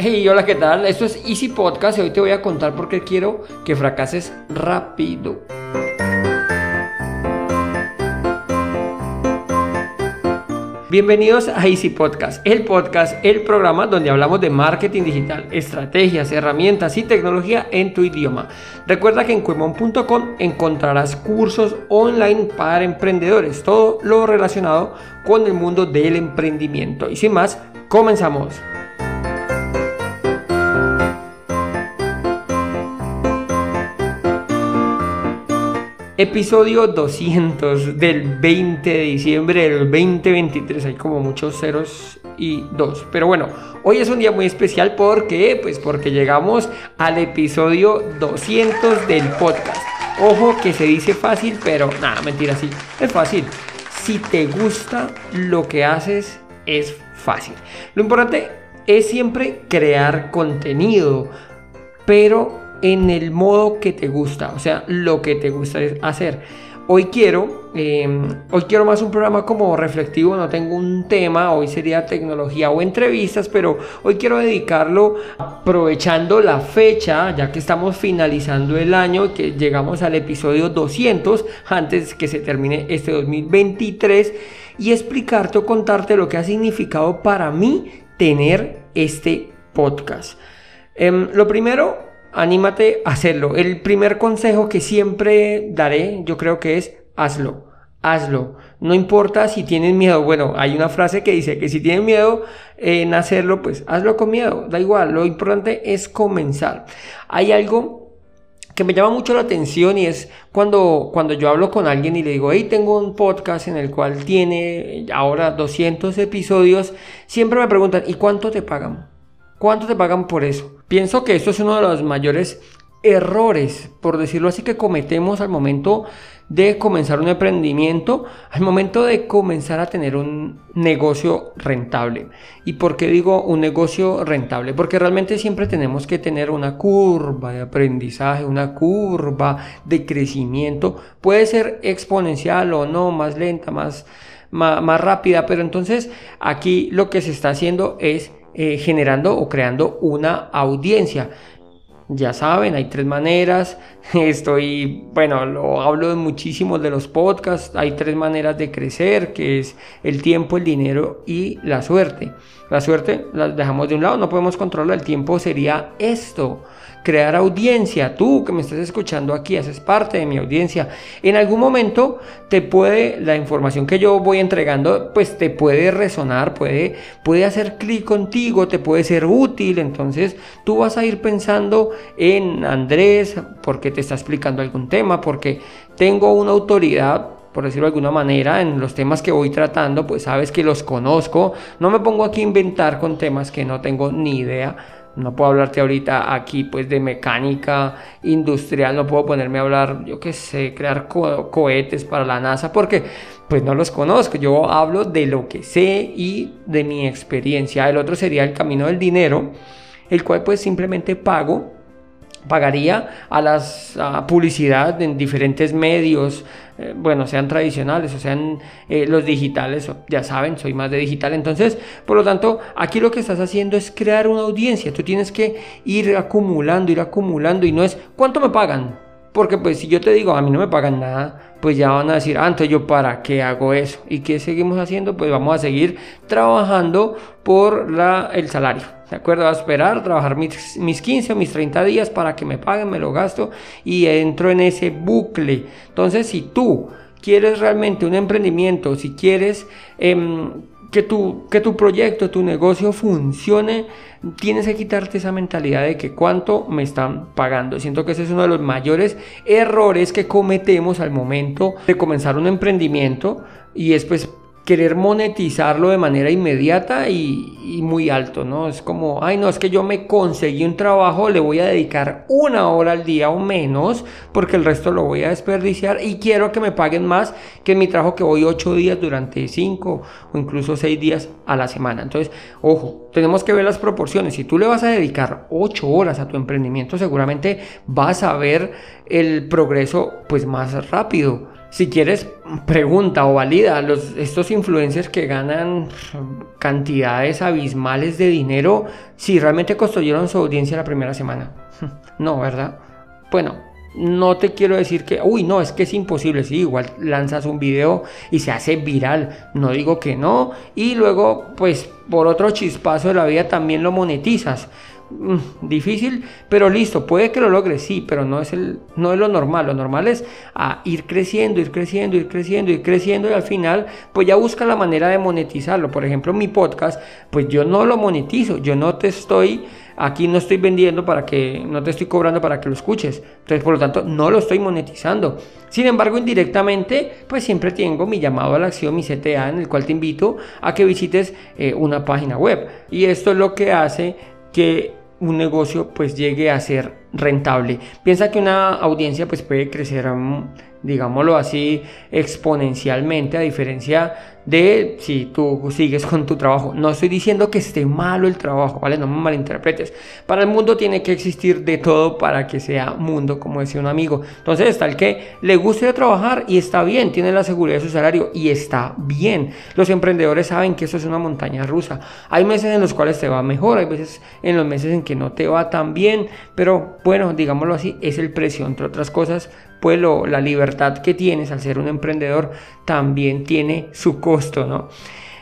Hey, hola, ¿qué tal? Esto es Easy Podcast y hoy te voy a contar por qué quiero que fracases rápido. Bienvenidos a Easy Podcast, el podcast, el programa donde hablamos de marketing digital, estrategias, herramientas y tecnología en tu idioma. Recuerda que en cuemon.com encontrarás cursos online para emprendedores, todo lo relacionado con el mundo del emprendimiento. Y sin más, comenzamos. Episodio 200 del 20 de diciembre del 2023. Hay como muchos ceros y dos. Pero bueno, hoy es un día muy especial porque, pues porque llegamos al episodio 200 del podcast. Ojo que se dice fácil, pero nada, mentira, sí, es fácil. Si te gusta lo que haces, es fácil. Lo importante es siempre crear contenido, pero en el modo que te gusta, o sea, lo que te gusta hacer. Hoy quiero, em, hoy quiero más un programa como reflectivo, no tengo un tema, hoy sería tecnología o entrevistas, pero hoy quiero dedicarlo aprovechando la fecha, ya que estamos finalizando el año, que llegamos al episodio 200, antes que se termine este 2023, y explicarte o contarte lo que ha significado para mí tener este podcast. Em, lo primero, anímate a hacerlo. El primer consejo que siempre daré, yo creo que es hazlo. Hazlo. No importa si tienes miedo. Bueno, hay una frase que dice que si tienes miedo en hacerlo, pues hazlo con miedo. Da igual. Lo importante es comenzar. Hay algo que me llama mucho la atención y es cuando, cuando yo hablo con alguien y le digo, hey, tengo un podcast en el cual tiene ahora 200 episodios, siempre me preguntan, ¿y cuánto te pagan? ¿Cuánto te pagan por eso? Pienso que esto es uno de los mayores errores, por decirlo así, que cometemos al momento de comenzar un emprendimiento, al momento de comenzar a tener un negocio rentable. ¿Y por qué digo un negocio rentable? Porque realmente siempre tenemos que tener una curva de aprendizaje, una curva de crecimiento. Puede ser exponencial o no, más lenta, más, más, más rápida, pero entonces aquí lo que se está haciendo es eh, generando o creando una audiencia. Ya saben, hay tres maneras. Estoy, bueno, lo hablo de muchísimos de los podcasts. Hay tres maneras de crecer, que es el tiempo, el dinero y la suerte. La suerte la dejamos de un lado, no podemos controlar. El tiempo sería esto crear audiencia. Tú que me estás escuchando aquí, haces parte de mi audiencia. En algún momento te puede, la información que yo voy entregando, pues te puede resonar, puede, puede hacer clic contigo, te puede ser útil. Entonces tú vas a ir pensando en Andrés, porque te está explicando algún tema, porque tengo una autoridad por decirlo de alguna manera, en los temas que voy tratando, pues sabes que los conozco. No me pongo aquí a inventar con temas que no tengo ni idea no puedo hablarte ahorita aquí pues de mecánica industrial, no puedo ponerme a hablar, yo qué sé, crear cohetes para la NASA porque pues no los conozco, yo hablo de lo que sé y de mi experiencia. El otro sería el camino del dinero, el cual pues simplemente pago pagaría a las publicidad en diferentes medios, eh, bueno, sean tradicionales o sean eh, los digitales, ya saben, soy más de digital. Entonces, por lo tanto, aquí lo que estás haciendo es crear una audiencia. Tú tienes que ir acumulando, ir acumulando y no es cuánto me pagan. Porque pues si yo te digo, a mí no me pagan nada, pues ya van a decir, ah, yo para qué hago eso. ¿Y qué seguimos haciendo? Pues vamos a seguir trabajando por la, el salario. ¿De acuerdo? A esperar, trabajar mis, mis 15 o mis 30 días para que me paguen, me lo gasto y entro en ese bucle. Entonces, si tú quieres realmente un emprendimiento, si quieres... Em, que tu, que tu proyecto, tu negocio funcione, tienes que quitarte esa mentalidad de que cuánto me están pagando. Siento que ese es uno de los mayores errores que cometemos al momento de comenzar un emprendimiento y es pues querer monetizarlo de manera inmediata y, muy alto, ¿no? Es como, ay, no, es que yo me conseguí un trabajo, le voy a dedicar una hora al día o menos, porque el resto lo voy a desperdiciar y quiero que me paguen más que mi trabajo que voy ocho días durante cinco o incluso seis días a la semana. Entonces, ojo, tenemos que ver las proporciones. Si tú le vas a dedicar ocho horas a tu emprendimiento, seguramente vas a ver el progreso pues más rápido si quieres, pregunta o valida los, estos influencers que ganan cantidades abismales de dinero si realmente construyeron su audiencia la primera semana. No, ¿verdad? Bueno, no te quiero decir que, uy, no, es que es imposible. Sí, igual lanzas un video y se hace viral. No digo que no. Y luego, pues, por otro chispazo de la vida también lo monetizas. Mm, difícil, pero listo, puede que lo logres, sí, pero no es, el, no es lo normal. Lo normal es a ir creciendo, ir creciendo, ir creciendo, ir creciendo y al final, pues ya busca la manera de monetizarlo. Por ejemplo, mi podcast, pues yo no lo monetizo, yo no te estoy Aquí no estoy vendiendo para que, no te estoy cobrando para que lo escuches. Entonces, por lo tanto, no lo estoy monetizando. Sin embargo, indirectamente, pues siempre tengo mi llamado a la acción, mi CTA, en el cual te invito a que visites eh, una página web. Y esto es lo que hace que un negocio pues llegue a ser rentable. Piensa que una audiencia pues puede crecer, digámoslo así, exponencialmente a diferencia de si tú sigues con tu trabajo. No estoy diciendo que esté malo el trabajo, ¿vale? No me malinterpretes. Para el mundo tiene que existir de todo para que sea mundo, como decía un amigo. Entonces está el que le guste trabajar y está bien, tiene la seguridad de su salario y está bien. Los emprendedores saben que eso es una montaña rusa. Hay meses en los cuales te va mejor, hay veces en los meses en que no te va tan bien, pero bueno, digámoslo así, es el precio, entre otras cosas, pues la libertad que tienes al ser un emprendedor también tiene su costo, ¿no?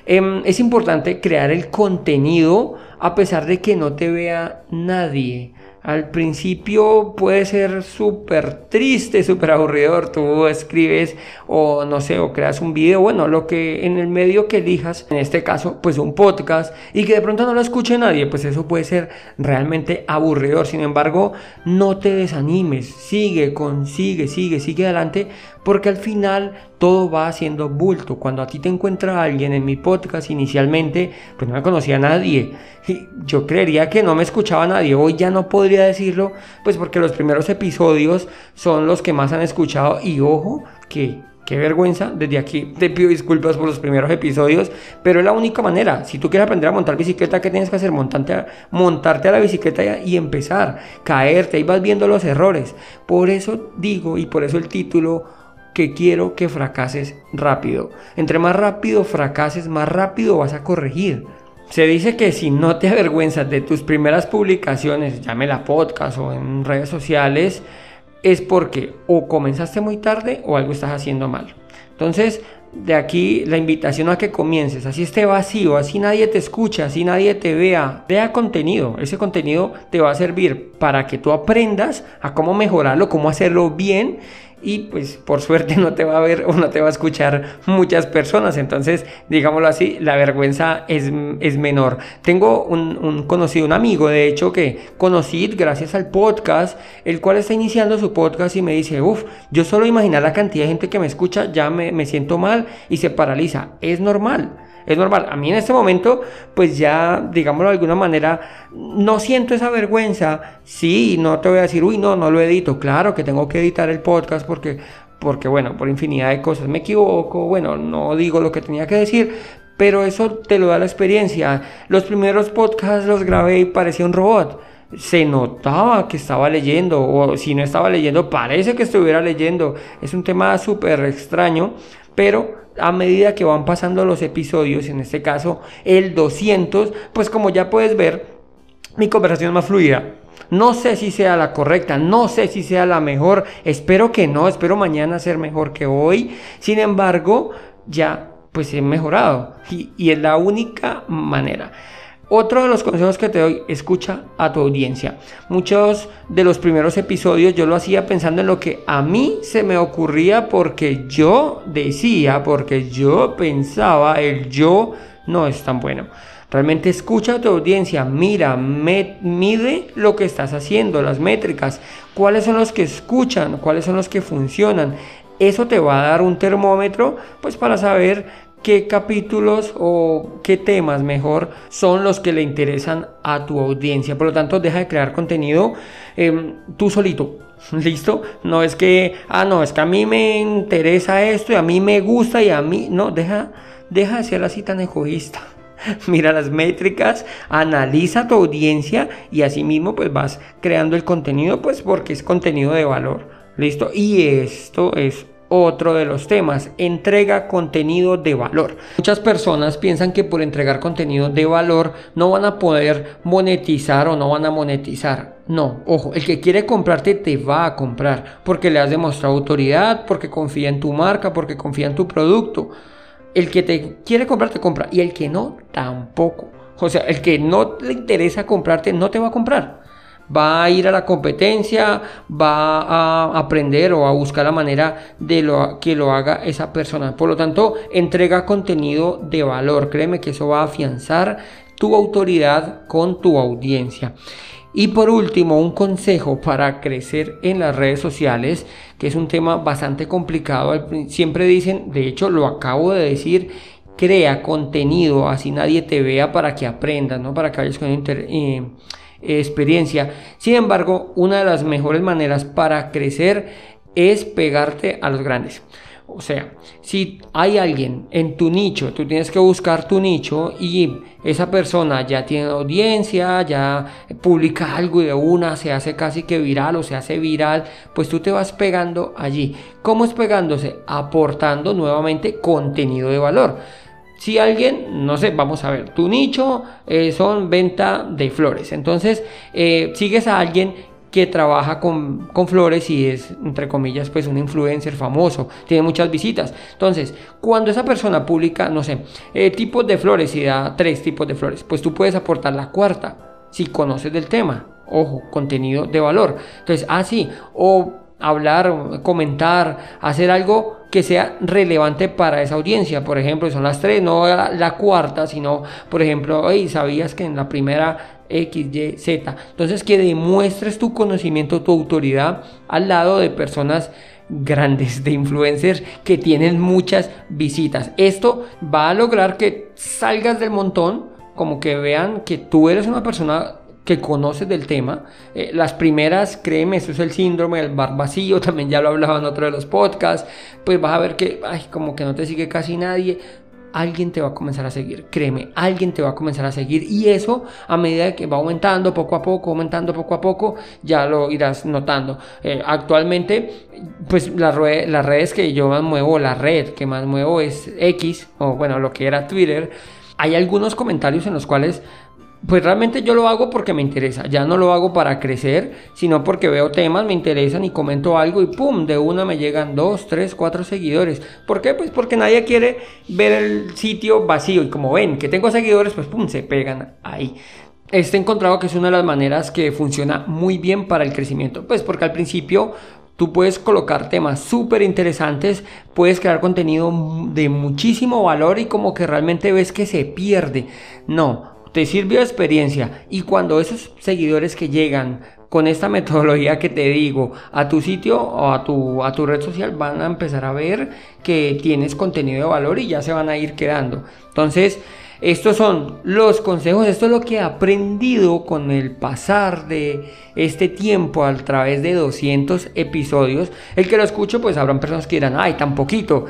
Em, es importante crear el contenido a pesar de que no te vea nadie. Al principio puede ser súper triste, súper aburridor. Tú escribes o no sé, o creas un video, bueno, lo que en el medio que elijas, en este caso, pues un podcast, y que de pronto no lo escuche nadie, pues eso puede ser realmente aburridor. Sin embargo, no te desanimes, sigue, consigue, sigue, sigue adelante, porque al final todo va haciendo bulto. Cuando a ti te encuentra alguien en mi podcast inicialmente, pues no me conocía a nadie. Y yo creería que no me escuchaba a nadie. Hoy ya no podría decirlo, pues porque los primeros episodios son los que más han escuchado. Y ojo, que Qué vergüenza, desde aquí te pido disculpas por los primeros episodios, pero es la única manera. Si tú quieres aprender a montar bicicleta, ¿qué tienes que hacer? Montarte a, montarte a la bicicleta y empezar, caerte, ahí vas viendo los errores. Por eso digo, y por eso el título, que quiero que fracases rápido. Entre más rápido fracases, más rápido vas a corregir. Se dice que si no te avergüenzas de tus primeras publicaciones, llámela podcast o en redes sociales, es porque o comenzaste muy tarde o algo estás haciendo mal. Entonces, de aquí la invitación a que comiences, así esté vacío, así nadie te escucha, así nadie te vea, vea contenido. Ese contenido te va a servir para que tú aprendas a cómo mejorarlo, cómo hacerlo bien y pues por suerte no te va a ver o no te va a escuchar muchas personas. Entonces, digámoslo así, la vergüenza es, es menor. Tengo un, conocido, un amigo, de hecho, que conocí gracias al podcast, el cual está iniciando su podcast y me dice, uff, yo solo imaginar la cantidad de gente que me escucha, ya me, me siento mal y se paraliza. Es normal es normal. A mí en este momento, pues ya, digámoslo de alguna manera, no siento esa vergüenza. Sí, no te voy a decir, uy, no, no lo edito. Claro que tengo que editar el podcast porque, porque bueno, por infinidad de cosas me equivoco, bueno, no digo lo que tenía que decir, pero eso te lo da la experiencia. Los primeros podcasts los grabé y parecía un robot. Se notaba que estaba leyendo, o si no estaba leyendo, parece que estuviera leyendo. Es un tema súper extraño, pero a medida que van pasando los episodios, en este caso el 200, pues como ya puedes ver, mi conversación es más fluida. No sé si sea la correcta, no sé si sea la mejor, espero que no, espero mañana ser mejor que hoy. Sin embargo, ya pues he mejorado y, y es la única manera. Otro de los consejos que te doy, escucha a tu audiencia. Muchos de los primeros episodios yo lo hacía pensando en lo que a mí se me ocurría porque yo decía, porque yo pensaba, el yo no es tan bueno. Realmente escucha a tu audiencia, mira, mide lo que estás haciendo, las métricas, cuáles son los que escuchan, cuáles son los que funcionan. Eso te va a dar un termómetro pues para saber qué capítulos o qué temas mejor son los que le interesan a tu audiencia. Por lo tanto, deja de crear contenido em, tú solito. ¿Listo? No es que, ah, no, es que a mí me interesa esto y a mí me gusta y a mí, no, deja, deja de ser así tan egoísta. Mira las métricas, analiza tu audiencia y asimismo pues vas creando el contenido pues porque es contenido de valor. ¿Listo? Y esto es otro de los temas, entrega contenido de valor. Muchas personas piensan que por entregar contenido de valor no van a poder monetizar o no van a monetizar. No, ojo, el que quiere comprarte te va a comprar porque le has demostrado autoridad, porque confía en tu marca, porque confía en tu producto. El que te quiere comprar te compra y el que no, tampoco. O sea, el que no le interesa comprarte no te va a comprar va a ir a la competencia, va a aprender o a buscar la manera de lo, que lo haga esa persona. Por lo tanto, entrega contenido de valor. Créeme que eso va a afianzar tu autoridad con tu audiencia. Y por último, un consejo para crecer en las redes sociales, que es un tema bastante complicado. Siempre dicen, de hecho lo acabo de decir, crea contenido, así nadie te vea para que aprendas, ¿no? Para que vayas con eh, experiencia. Sin embargo, una de las mejores maneras para crecer es pegarte a los grandes. O sea, si hay alguien en tu nicho, tú tienes que buscar tu nicho y esa persona ya tiene audiencia, ya publica algo y de una se hace casi que viral o se hace viral, pues tú te vas pegando allí. ¿Cómo es pegándose? Aportando nuevamente contenido de valor. Si alguien, no sé, vamos a ver, tu nicho eh, son venta de flores. Entonces, eh, sigues a alguien que trabaja con, flores y es, entre comillas, pues un influencer famoso, tiene muchas visitas. Entonces, cuando esa persona publica, no sé, eh, tipos de flores y da tres tipos de flores, pues tú puedes aportar la cuarta si conoces del tema. Ojo, contenido de valor. Entonces, así, ah, o hablar, comentar, hacer algo que sea relevante para esa audiencia. Por ejemplo, son las tres, no la, cuarta, sino, por ejemplo, hey, ¿sabías que en la primera X, Y, Z? Entonces, que demuestres tu conocimiento, tu autoridad al lado de personas grandes, de influencers que tienen muchas visitas. Esto va a lograr que salgas del montón, como que vean que tú eres una persona que conoces del tema. Eh, las primeras, créeme, eso es el síndrome del bar vacío, también ya lo hablaba en otro de los podcasts, pues vas a ver que, ay, como que no te sigue casi nadie, alguien te va a comenzar a seguir, créeme, alguien te va a comenzar a seguir y eso a medida que va aumentando poco a poco, aumentando poco a poco, ya lo irás notando. Eh, actualmente, pues las redes que yo más muevo, la red que más muevo es X, o bueno, lo que era Twitter, hay algunos comentarios en los cuales pues realmente yo lo hago porque me interesa, ya no lo hago para crecer, sino porque veo temas, me interesan y comento algo y pum, de una me llegan dos, tres, cuatro seguidores. ¿Por qué? Pues porque nadie quiere ver el sitio vacío y como ven que tengo seguidores, pues pum, se pegan ahí. Este encontrado que es una de las maneras que funciona muy bien para el crecimiento, pues porque al principio Tú puedes colocar temas súper interesantes, puedes crear contenido de muchísimo valor y como que realmente ves que se pierde. No, te sirvió de experiencia y cuando esos seguidores que llegan con esta metodología que te digo a tu sitio o a tu, a tu red social van a empezar a ver que tienes contenido de valor y ya se van a ir quedando. Entonces, estos son los consejos, esto es lo que he aprendido con el pasar de este tiempo a través de 200 episodios. El que lo escucho, pues habrán personas que dirán, ay, tan poquito.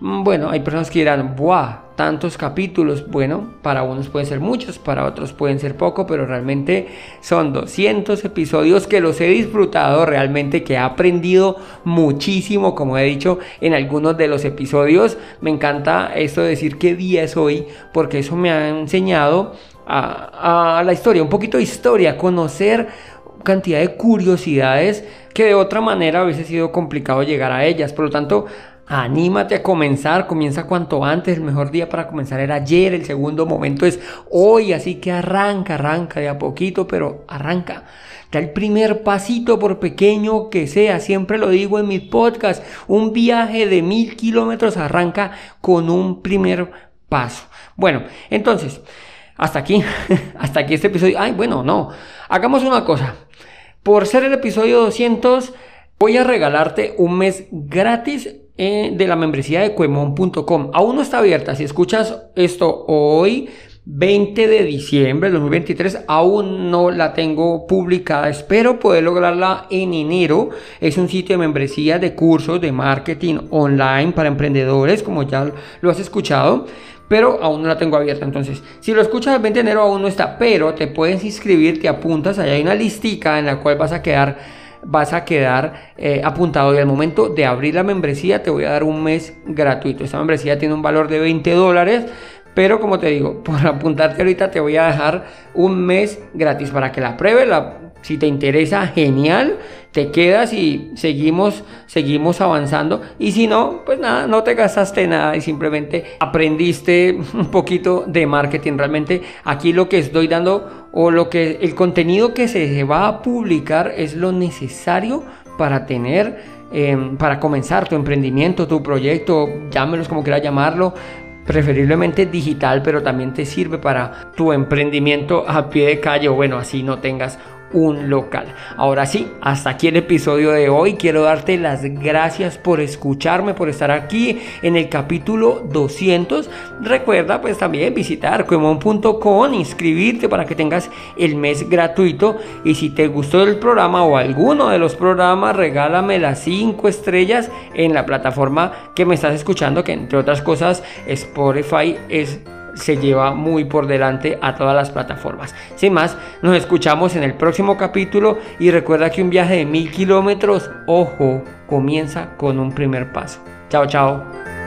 Mm, bueno, hay personas que dirán, ¡buah! Tantos capítulos. Bueno, para unos pueden ser muchos, para otros pueden ser poco, pero realmente son 200 episodios que los he disfrutado realmente, que he aprendido muchísimo, como he dicho en algunos de los episodios. Me encanta esto de decir qué día es hoy, porque eso me ha enseñado a, a la historia, un poquito de historia, conocer cantidad de curiosidades que de otra manera ha sido complicado llegar a ellas. Por lo tanto, Anímate a comenzar, comienza cuanto antes, el mejor día para comenzar era ayer, el segundo momento es hoy, así que arranca, arranca de a poquito, pero arranca. Da el primer pasito por pequeño que sea, siempre lo digo en mis podcasts, un viaje de mil kilómetros arranca con un primer paso. Bueno, entonces, hasta aquí, hasta aquí este episodio. Ay, bueno, no, hagamos una cosa. Por ser el episodio 200, voy a regalarte un mes gratis eh, de la membresía de cuemon.com. Aún no está abierta. Si escuchas esto hoy, 20 de diciembre de 2023, aún no la tengo publicada. Espero poder lograrla en enero. Es un sitio de membresía de cursos de marketing online para emprendedores, como ya lo has escuchado pero aún no la tengo abierta. Entonces, si lo escuchas el 20 de enero aún no está, pero te puedes inscribir, te apuntas, allá hay una listica en la cual vas a quedar vas a quedar eh, apuntado y al momento de abrir la membresía te voy a dar un mes gratuito. Esta membresía tiene un valor de 20 dólares. Pero como te digo, por apuntarte ahorita te voy a dejar un mes gratis para que la pruebes. La, si te interesa, genial, te quedas y seguimos, seguimos avanzando. Y si no, pues nada, no te gastaste nada y simplemente aprendiste un poquito de marketing. Realmente aquí lo que estoy dando o lo que el contenido que se va a publicar es lo necesario para tener, em, para comenzar tu emprendimiento, tu proyecto, llámelos como quieras llamarlo, preferiblemente digital, pero también te sirve para tu emprendimiento a pie de calle o bueno, así no tengas un local. Ahora sí, hasta aquí el episodio de hoy. Quiero darte las gracias por escucharme, por estar aquí en el capítulo 200. Recuerda pues también visitar cuemon.com, inscribirte para que tengas el mes gratuito. Y si te gustó el programa o alguno de los programas, regálame las 5 estrellas en la plataforma que me estás escuchando, que entre otras cosas Spotify es se lleva muy por delante a todas las plataformas. Sin más, nos escuchamos en el próximo capítulo y recuerda que un viaje de mil kilómetros, ojo, comienza con un primer paso. Chao, chao.